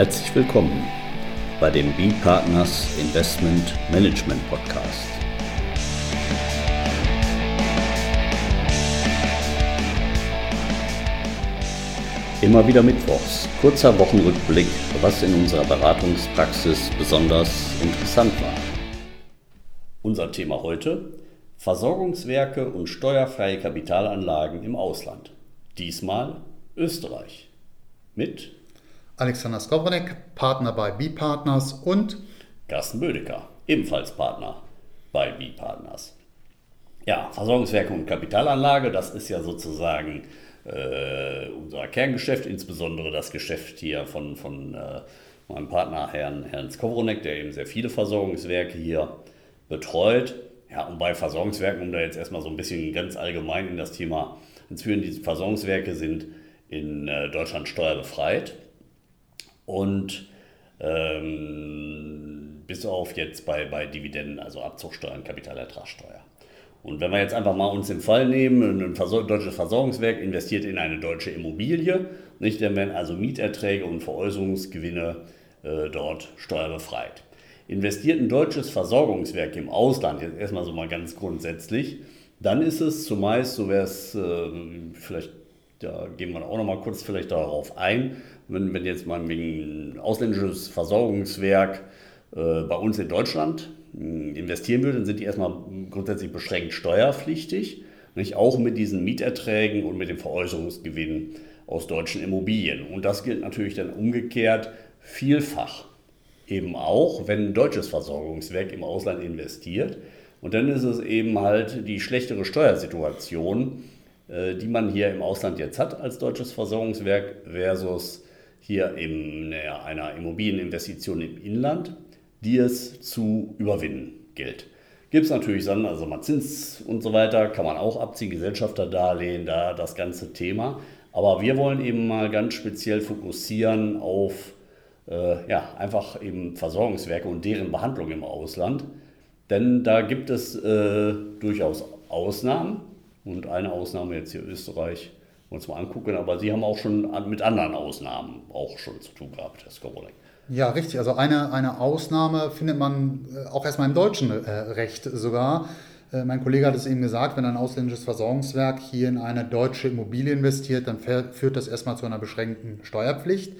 Herzlich willkommen bei dem B-Partners Investment Management Podcast. Immer wieder Mittwochs, kurzer Wochenrückblick, was in unserer Beratungspraxis besonders interessant war. Unser Thema heute: Versorgungswerke und steuerfreie Kapitalanlagen im Ausland. Diesmal Österreich. Mit Alexander Skowronek, Partner bei B-Partners und Carsten Bödecker, ebenfalls Partner bei B-Partners. Ja, Versorgungswerke und Kapitalanlage, das ist ja sozusagen äh, unser Kerngeschäft, insbesondere das Geschäft hier von, von äh, meinem Partner Herrn, Herrn Skowronek, der eben sehr viele Versorgungswerke hier betreut. Ja, und bei Versorgungswerken, um da jetzt erstmal so ein bisschen ganz allgemein in das Thema hinzuführen, diese Versorgungswerke sind in äh, Deutschland steuerbefreit und ähm, bis auf jetzt bei, bei Dividenden, also Abzugsteuern, Kapitalertragssteuer. Und wenn wir jetzt einfach mal uns im Fall nehmen, ein Versor deutsches Versorgungswerk investiert in eine deutsche Immobilie, nicht, dann werden also Mieterträge und Veräußerungsgewinne äh, dort steuerbefreit. Investiert ein deutsches Versorgungswerk im Ausland, jetzt erstmal so mal ganz grundsätzlich, dann ist es zumeist, so wäre es äh, vielleicht da gehen wir auch noch mal kurz vielleicht darauf ein, wenn, wenn jetzt mal ein ausländisches Versorgungswerk äh, bei uns in Deutschland äh, investieren würde, dann sind die erstmal grundsätzlich beschränkt steuerpflichtig, nicht? auch mit diesen Mieterträgen und mit dem Veräußerungsgewinn aus deutschen Immobilien. Und das gilt natürlich dann umgekehrt vielfach. Eben auch, wenn ein deutsches Versorgungswerk im Ausland investiert. Und dann ist es eben halt die schlechtere Steuersituation, äh, die man hier im Ausland jetzt hat als deutsches Versorgungswerk versus hier in einer Immobilieninvestition im Inland, die es zu überwinden gilt. Gibt es natürlich dann, also mal Zins und so weiter, kann man auch abziehen, Gesellschafterdarlehen, da das ganze Thema. Aber wir wollen eben mal ganz speziell fokussieren auf äh, ja, einfach eben Versorgungswerke und deren Behandlung im Ausland. Denn da gibt es äh, durchaus Ausnahmen. Und eine Ausnahme jetzt hier Österreich, uns mal angucken, aber Sie haben auch schon mit anderen Ausnahmen auch schon zu tun gehabt, Herr Skobolek. Ja, richtig. Also eine, eine Ausnahme findet man äh, auch erstmal im deutschen äh, Recht sogar. Äh, mein Kollege hat es eben gesagt, wenn ein ausländisches Versorgungswerk hier in eine deutsche Immobilie investiert, dann führt das erstmal zu einer beschränkten Steuerpflicht.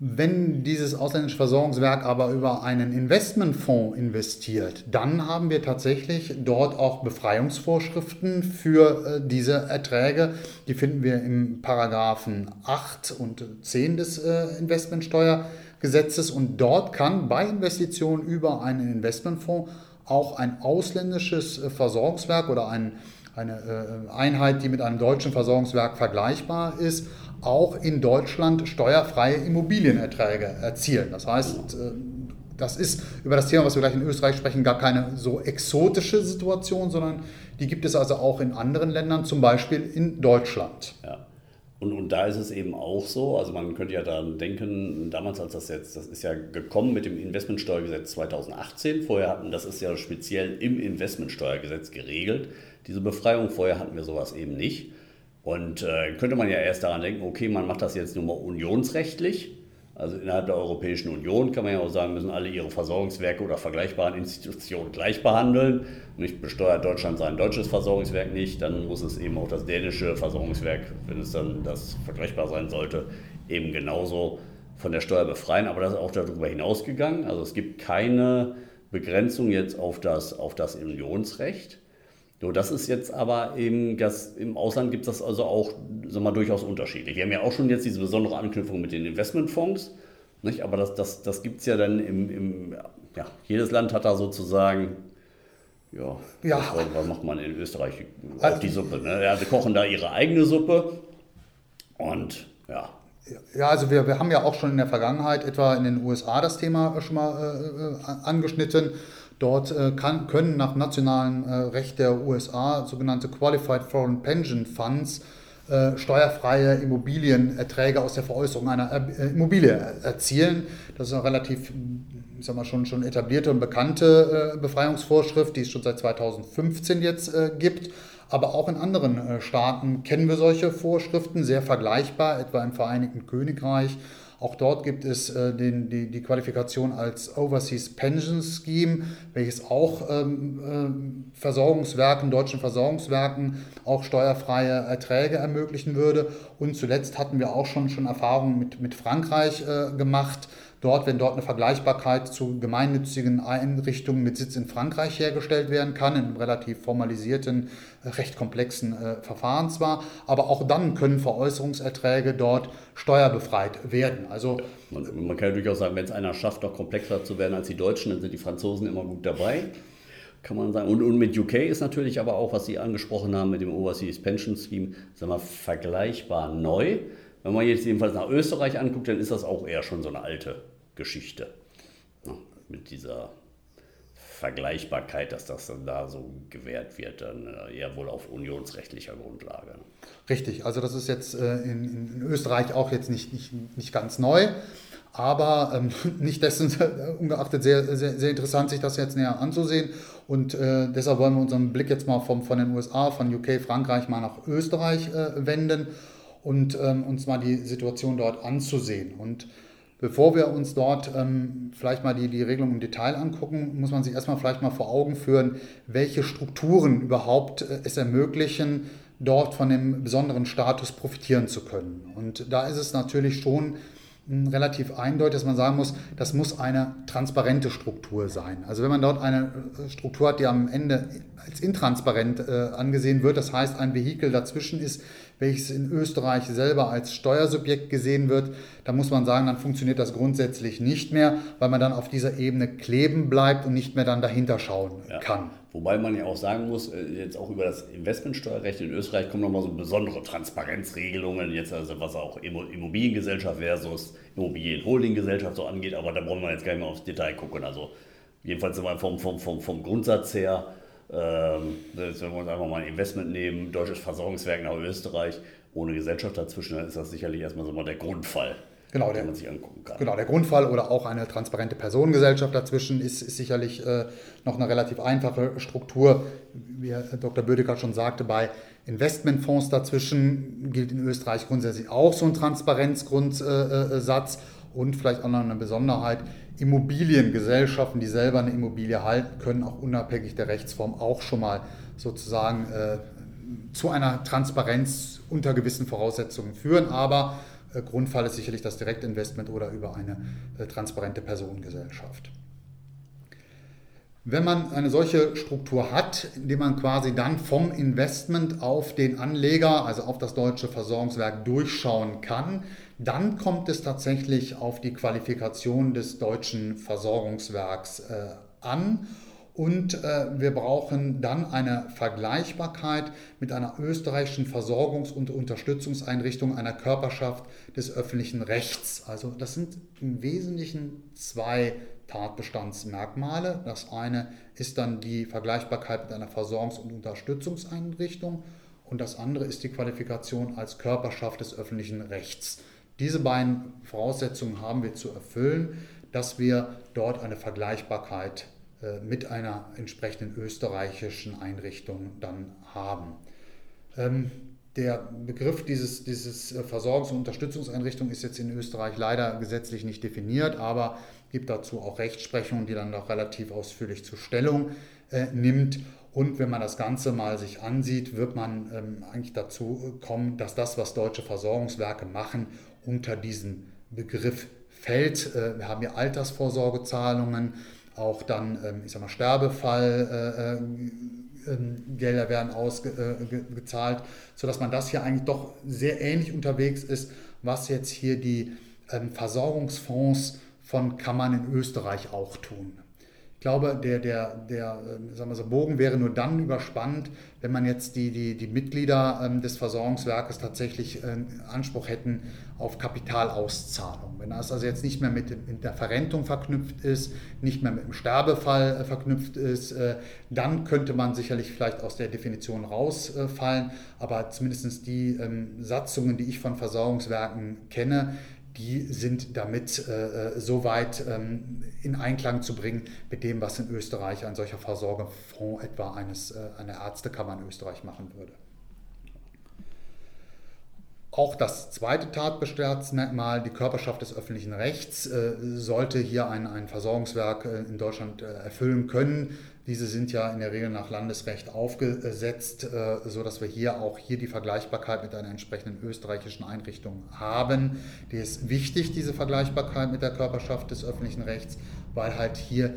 Wenn dieses ausländische Versorgungswerk aber über einen Investmentfonds investiert, dann haben wir tatsächlich dort auch Befreiungsvorschriften für äh, diese Erträge. Die finden wir im Paragraphen 8 und 10 des äh, Investmentsteuergesetzes und dort kann bei Investitionen über einen Investmentfonds auch ein ausländisches äh, Versorgungswerk oder ein, eine Einheit, die mit einem deutschen Versorgungswerk vergleichbar ist, auch in Deutschland steuerfreie Immobilienerträge erzielen. Das heißt, äh, das ist über das Thema, was wir gleich in Österreich sprechen, gar keine so exotische Situation, sondern die gibt es also auch in anderen Ländern, zum Beispiel in Deutschland. Ja. Und, und da ist es eben auch so, also man könnte ja daran denken, damals als das jetzt, das ist ja gekommen mit dem Investmentsteuergesetz 2018, vorher hatten, das ist ja speziell im Investmentsteuergesetz geregelt, diese Befreiung, vorher hatten wir sowas eben nicht. Und äh, könnte man ja erst daran denken, okay, man macht das jetzt nur mal unionsrechtlich. Also innerhalb der Europäischen Union kann man ja auch sagen, müssen alle ihre Versorgungswerke oder vergleichbaren Institutionen gleich behandeln. Nicht besteuert Deutschland sein deutsches Versorgungswerk nicht, dann muss es eben auch das dänische Versorgungswerk, wenn es dann das vergleichbar sein sollte, eben genauso von der Steuer befreien. Aber das ist auch darüber hinausgegangen. Also es gibt keine Begrenzung jetzt auf das, auf das Unionsrecht. So, das ist jetzt aber eben, das, im Ausland gibt es das also auch sagen wir, durchaus unterschiedlich. Wir haben ja auch schon jetzt diese besondere Anknüpfung mit den Investmentfonds, nicht? aber das, das, das gibt es ja dann im, im, ja, jedes Land hat da sozusagen, ja, ja. Was, macht man in Österreich? Auch also, die Suppe. Ne? Ja, sie kochen da ihre eigene Suppe und ja, ja, also wir, wir haben ja auch schon in der Vergangenheit etwa in den USA das Thema schon mal äh, äh angeschnitten. Dort äh, kann, können nach nationalem äh, Recht der USA sogenannte Qualified Foreign Pension Funds äh, steuerfreie Immobilienerträge aus der Veräußerung einer Immobilie erzielen. Das ist eine relativ ich sag mal, schon, schon etablierte und bekannte Befreiungsvorschrift, die es schon seit 2015 jetzt gibt. Aber auch in anderen Staaten kennen wir solche Vorschriften, sehr vergleichbar, etwa im Vereinigten Königreich Auch dort gibt es äh, den, die, die Qualifikation als Overseas Pension Scheme, welches auch ähm, äh, Versorgungswerken, deutschen Versorgungswerken auch steuerfreie Erträge ermöglichen würde. Und zuletzt hatten wir auch schon, schon Erfahrungen mit, mit Frankreich äh, gemacht dort, wenn dort eine Vergleichbarkeit zu gemeinnützigen Einrichtungen mit Sitz in Frankreich hergestellt werden kann, in einem relativ formalisierten, äh, recht komplexen äh, Verfahren zwar, aber auch dann können Veräußerungserträge dort steuerbefreit werden. Also, man, man kann ja durchaus sagen, wenn es einer schafft, noch komplexer zu werden als die Deutschen, dann sind die Franzosen immer gut dabei kann man sagen. Und, und, mit UK ist natürlich aber auch, was Sie angesprochen haben mit dem Overseas Pension Scheme, sagen wir, vergleichbar neu. Wenn man jetzt jedenfalls nach Österreich anguckt, dann ist das auch eher schon so eine alte Geschichte. Ja, mit dieser Vergleichbarkeit, dass das dann da so gewährt wird, dann äh, eher wohl auf unionsrechtlicher Grundlage. Richtig, also das ist jetzt äh, in, in, Österreich auch jetzt nicht, nicht, nicht ganz neu, aber ähm, nicht dessen ungeachtet sehr, sehr, sehr interessant, sich das jetzt näher anzusehen. Und äh, deshalb wollen wir unseren Blick jetzt mal vom, von den USA, von UK, Frankreich mal nach Österreich äh, wenden und ähm, uns mal die Situation dort anzusehen. Und bevor wir uns dort ähm, vielleicht mal die, die Regelung im Detail angucken, muss man sich erstmal vielleicht mal vor Augen führen, welche Strukturen überhaupt äh, es ermöglichen, dort von dem besonderen Status profitieren zu können. Und da ist es natürlich schon relativ eindeutig, dass man sagen muss, das muss eine transparente Struktur sein. Also wenn man dort eine äh, Struktur hat, die am Ende als intransparent äh, angesehen wird, das heißt ein Vehikel dazwischen ist, welches in Österreich selber als Steuersubjekt gesehen wird, dann muss man sagen, dann funktioniert das grundsätzlich nicht mehr, weil man dann auf dieser Ebene kleben bleibt und nicht mehr dann dahinter schauen ja. kann. Wobei man ja auch sagen muss, äh, jetzt auch über das Investmentsteuerrecht in Österreich kommen nochmal so besondere Transparenzregelungen, jetzt also was auch Immobiliengesellschaft versus Immobilienholdinggesellschaft so angeht, aber da brauchen wir jetzt gar nicht mehr aufs Detail gucken. Also jedenfalls vom, vom, vom, vom Grundsatz her ähm, wenn wir uns einfach mal ein Investment nehmen, deutsches Versorgungswerk nach Österreich, ohne Gesellschaft dazwischen, dann ist das sicherlich erstmal so mal der Grundfall. Genau, der, man sich angucken kann. Genau, der Grundfall oder auch eine transparente Personengesellschaft dazwischen ist, ist sicherlich äh, noch eine relativ einfache Struktur. Wie Herr Dr. Bödecker schon sagte, bei Investmentfonds dazwischen gilt in Österreich grundsätzlich auch so ein Transparenzgrundsatz. Äh, und vielleicht auch noch eine Besonderheit, Immobiliengesellschaften, die selber eine Immobilie halten, können auch unabhängig der Rechtsform auch schon mal sozusagen äh, zu einer Transparenz unter gewissen Voraussetzungen führen. Aber äh, Grundfall ist sicherlich das Direktinvestment oder über eine äh, transparente Personengesellschaft. Wenn man eine solche Struktur hat, indem man quasi dann vom Investment auf den Anleger, also auf das deutsche Versorgungswerk durchschauen kann, dann kommt es tatsächlich auf die Qualifikation des deutschen Versorgungswerks äh, an. Und äh, wir brauchen dann eine Vergleichbarkeit mit einer österreichischen Versorgungs- und Unterstützungseinrichtung einer Körperschaft des öffentlichen Rechts. Also das sind im Wesentlichen zwei Tatbestandsmerkmale. Das eine ist dann die Vergleichbarkeit mit einer Versorgungs- und Unterstützungseinrichtung und das andere ist die Qualifikation als Körperschaft des öffentlichen Rechts. Diese beiden Voraussetzungen haben wir zu erfüllen, dass wir dort eine Vergleichbarkeit mit einer entsprechenden österreichischen Einrichtung dann haben. Ähm, der Begriff dieses, dieses äh, Versorgungs- und Unterstützungseinrichtung ist jetzt in Österreich leider gesetzlich nicht definiert, aber gibt dazu auch Rechtsprechung, die dann noch relativ ausführlich zur Stellung äh, nimmt. Und wenn man das Ganze mal sich ansieht, wird man ähm, eigentlich dazu kommen, dass das, was deutsche Versorgungswerke machen, unter diesen Begriff fällt. Äh, wir haben hier Altersvorsorgezahlungen, auch dann, ähm, ich sag mal, Sterbefall. Äh, ähm, Gelder werden ausgezahlt, sodass man das hier eigentlich doch sehr ähnlich unterwegs ist, was jetzt hier die ähm, Versorgungsfonds von Kammern in Österreich auch tun. Ich glaube, der, der, der ähm, sagen wir so, Bogen wäre nur dann überspannt, wenn man jetzt die, die, die Mitglieder ähm, des Versorgungswerkes tatsächlich äh, Anspruch hätten auf Kapitalauszahlung. Wenn das also jetzt nicht mehr mit, mit der Verrentung verknüpft ist, nicht mehr mit dem Sterbefall äh, verknüpft ist, äh, dann könnte man sicherlich vielleicht aus der Definition rausfallen. Aber zumindest die ähm, Satzungen, die ich von Versorgungswerken kenne, die sind damit äh, äh, so weit ähm, in Einklang zu bringen mit dem, was in Österreich ein solcher Versorgerfonds etwa eines, äh, einer Ärztekammer in Österreich machen würde. Auch das zweite Tatbestandsmerkmal, die Körperschaft des öffentlichen Rechts, äh, sollte hier ein, ein Versorgungswerk äh, in Deutschland äh, erfüllen können. Diese sind ja in der Regel nach Landesrecht aufgesetzt, sodass wir hier auch hier die Vergleichbarkeit mit einer entsprechenden österreichischen Einrichtung haben. Die ist wichtig, diese Vergleichbarkeit mit der Körperschaft des öffentlichen Rechts, weil halt hier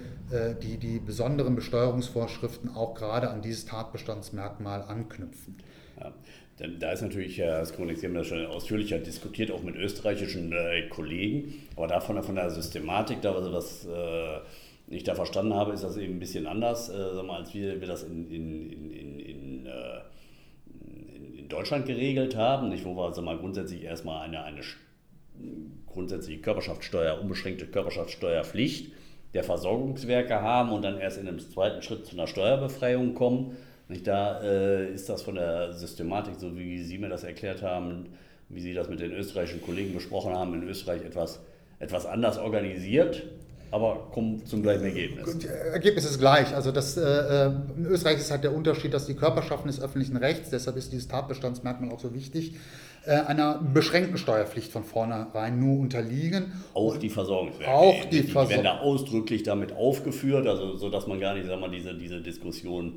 die, die besonderen Besteuerungsvorschriften auch gerade an dieses Tatbestandsmerkmal anknüpfen. Ja. Denn da ist natürlich, das kommunizieren wir schon ausführlicher diskutiert, auch mit österreichischen äh, Kollegen. Aber davon von der Systematik, da was, was äh, ich da verstanden habe, ist das eben ein bisschen anders, äh, mal, als wir, wir das in, in, in, in, äh, Deutschland geregelt haben, nicht, wo wir sag mal, grundsätzlich erstmal eine, eine grundsätzliche Körperschaftssteuer, unbeschränkte Körperschaftssteuerpflicht der Versorgungswerke haben und dann erst in einem zweiten Schritt zu einer Steuerbefreiung kommen. Nicht, da äh, ist das von der Systematik, so wie Sie mir das erklärt haben, wie Sie das mit den österreichischen Kollegen besprochen haben, in Österreich etwas, etwas anders organisiert, aber kommen zum gleichen Ergebnis. Ergebnis ist gleich. Also das, äh, äh, in Österreich ist halt der Unterschied, dass die Körperschaften des öffentlichen Rechts, deshalb ist dieses Tatbestandsmerkmal auch so wichtig, äh, einer beschränkten Steuerpflicht von vornherein nur unterliegen. Auch die Versorgungswerke. Auch die, die Versorgungswerke. Die werden da ausdrücklich damit aufgeführt, also sodass man gar nicht, sag mal, diese, diese Diskussion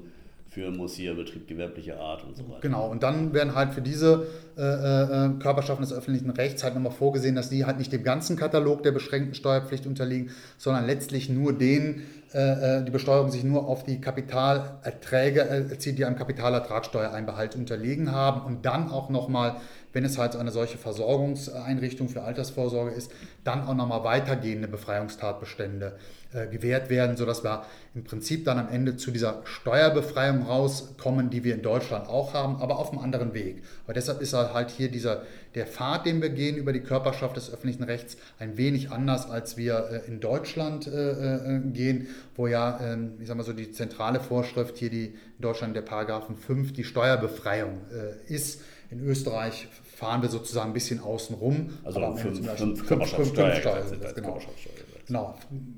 hier Betrieb gewerblicher Art und so weiter. Genau, und dann werden halt für diese äh, äh, Körperschaften des öffentlichen Rechts halt nochmal vorgesehen, dass die halt nicht dem ganzen Katalog der beschränkten Steuerpflicht unterliegen, sondern letztlich nur denen, äh, äh die Besteuerung sich nur auf die Kapitalerträge erzieht, die einem Kapitalertragssteuereinbehalt unterliegen haben und dann auch nochmal wenn es halt eine solche Versorgungseinrichtung für Altersvorsorge ist, dann auch nochmal weitergehende Befreiungstatbestände äh, gewährt werden, sodass wir im Prinzip dann am Ende zu dieser Steuerbefreiung rauskommen, die wir in Deutschland auch haben, aber auf einem anderen Weg. Aber deshalb ist halt hier dieser, der Pfad, den wir gehen über die Körperschaft des öffentlichen Rechts, ein wenig anders, als wir äh, in Deutschland äh, gehen, wo ja, ähm, ich sag mal so, die zentrale Vorschrift hier die in Deutschland der Paragraphen 5 die Steuerbefreiung ist. In Österreich fahren wir sozusagen ein bisschen außen rum. Also aber fünf, fünf, fünf Körperschaftssteuer. Genau. genau.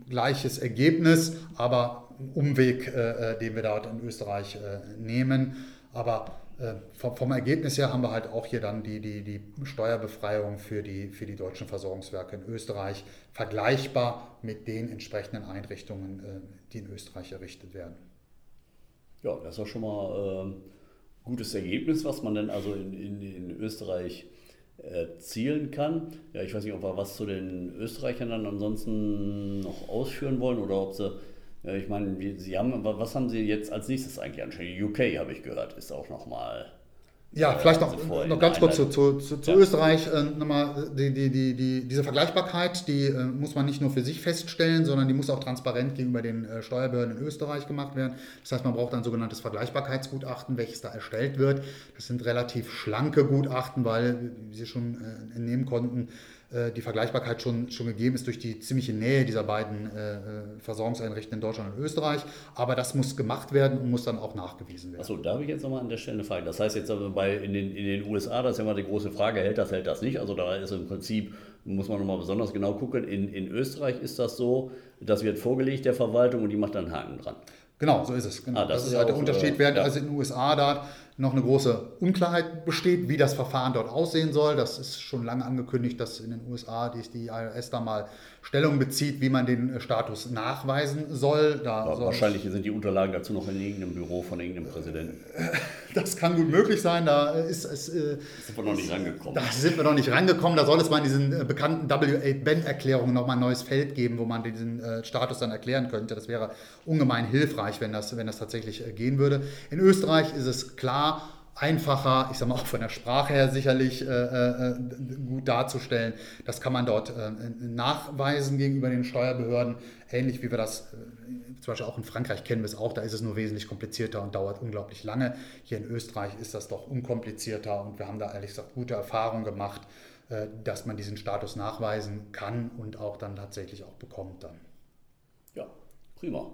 Gleiches Ergebnis, aber Umweg, äh, äh, den wir dort in Österreich äh, nehmen. Aber äh, vom, vom, Ergebnis her haben wir halt auch hier dann die, die, die Steuerbefreiung für die, für die deutschen Versorgungswerke in Österreich vergleichbar mit den entsprechenden Einrichtungen, äh, die in Österreich errichtet werden. Ja, das ist auch schon mal ähm, gutes Ergebnis, was man dann also in, in, in Österreich erzielen kann. Ja, ich weiß nicht, ob wir was zu den Österreichern dann ansonsten noch ausführen wollen oder ob sie, ja, ich meine, Sie haben, was haben Sie jetzt als nächstes eigentlich anschauen? UK habe ich gehört, ist auch nochmal ja, äh, vielleicht noch, noch ganz kurz zu, zu, zu, zu ja. Österreich. Äh, nochmal, die, die, die, die, diese Vergleichbarkeit, die äh, muss man nicht nur für sich feststellen, sondern die muss auch transparent gegenüber den äh, Steuerbehörden in Österreich gemacht werden. Das heißt, man braucht ein sogenanntes Vergleichbarkeitsgutachten, welches da erstellt wird. Das sind relativ schlanke Gutachten, weil, wie Sie schon äh, entnehmen konnten, äh, die Vergleichbarkeit schon, schon gegeben ist durch die ziemliche Nähe dieser beiden äh, äh, Versorgungseinrichtungen in Deutschland und Österreich. Aber das muss gemacht werden und muss dann auch nachgewiesen werden. Achso, da habe ich jetzt nochmal an der Stelle eine Frage. Das heißt jetzt aber bei, in, den, in den USA, das ist ja immer die große Frage, hält das, hält das nicht? Also da ist im Prinzip, muss man nochmal besonders genau gucken, in, in Österreich ist das so, das wird vorgelegt der Verwaltung und die macht dann einen Haken dran. Genau, so ist es. Genau. Ah, das, das, ist halt der Unterschied, während ja. also in den USA da noch eine große Unklarheit besteht, wie das Verfahren dort aussehen soll. Das ist schon lange angekündigt, dass in den USA die, die IRS da mal Stellung bezieht, wie man den äh, Status nachweisen soll. Soll wahrscheinlich sind die Unterlagen dazu noch in irgendeinem Büro von irgendeinem Präsidenten. Das kann gut möglich sein. Da ist es. Äh, sind wir noch nicht rangekommen. Da sind wir noch nicht rangekommen. Da soll es mal in diesen äh, bekannten W8-Band-Erklärungen nochmal ein neues Feld geben, wo man diesen äh, Status dann erklären könnte. Das wäre ungemein hilfreich, wenn das, wenn das tatsächlich äh, gehen würde. In Österreich ist es klar, einfacher, ich sage mal auch von der Sprache her sicherlich äh, äh, gut darzustellen. Das kann man dort äh, nachweisen gegenüber den Steuerbehörden, ähnlich wie wir das äh, zum Beispiel auch in Frankreich kennen wir es auch, da ist es nur wesentlich komplizierter und dauert unglaublich lange. Hier in Österreich ist das doch unkomplizierter und wir haben da ehrlich gesagt gute Erfahrungen gemacht, äh, dass man diesen Status nachweisen kann und auch dann tatsächlich auch bekommt dann. Ja, prima.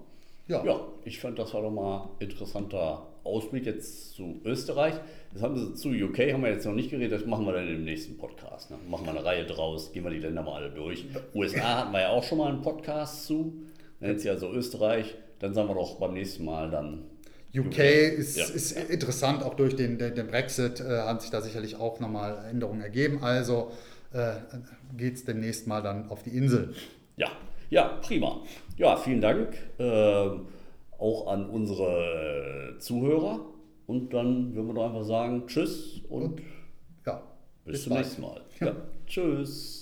Ja. ja, ich fand, das war doch mal interessanter Ausblick jetzt zu Österreich. Das haben sie zu UK haben wir jetzt noch nicht geredet, das machen wir dann im nächsten Podcast. Ne? Machen wir eine Reihe draus, gehen wir die Länder mal alle durch. USA hatten wir ja auch schon mal einen Podcast zu. Dann jetzt ja so Österreich, dann sagen wir doch beim nächsten Mal dann UK, UK, ist, ja. ist interessant, auch durch den, den, den Brexit äh, haben sich da sicherlich auch nochmal Änderungen ergeben. Also äh, geht es demnächst mal dann auf die Insel. Ja, ja, prima. Ja, vielen Dank ähm, auch an unsere Zuhörer. Und dann würden wir doch einfach sagen, tschüss und, Ja, bis, bis zum bald. nächsten Mal. Ja. Ja. Tschüss.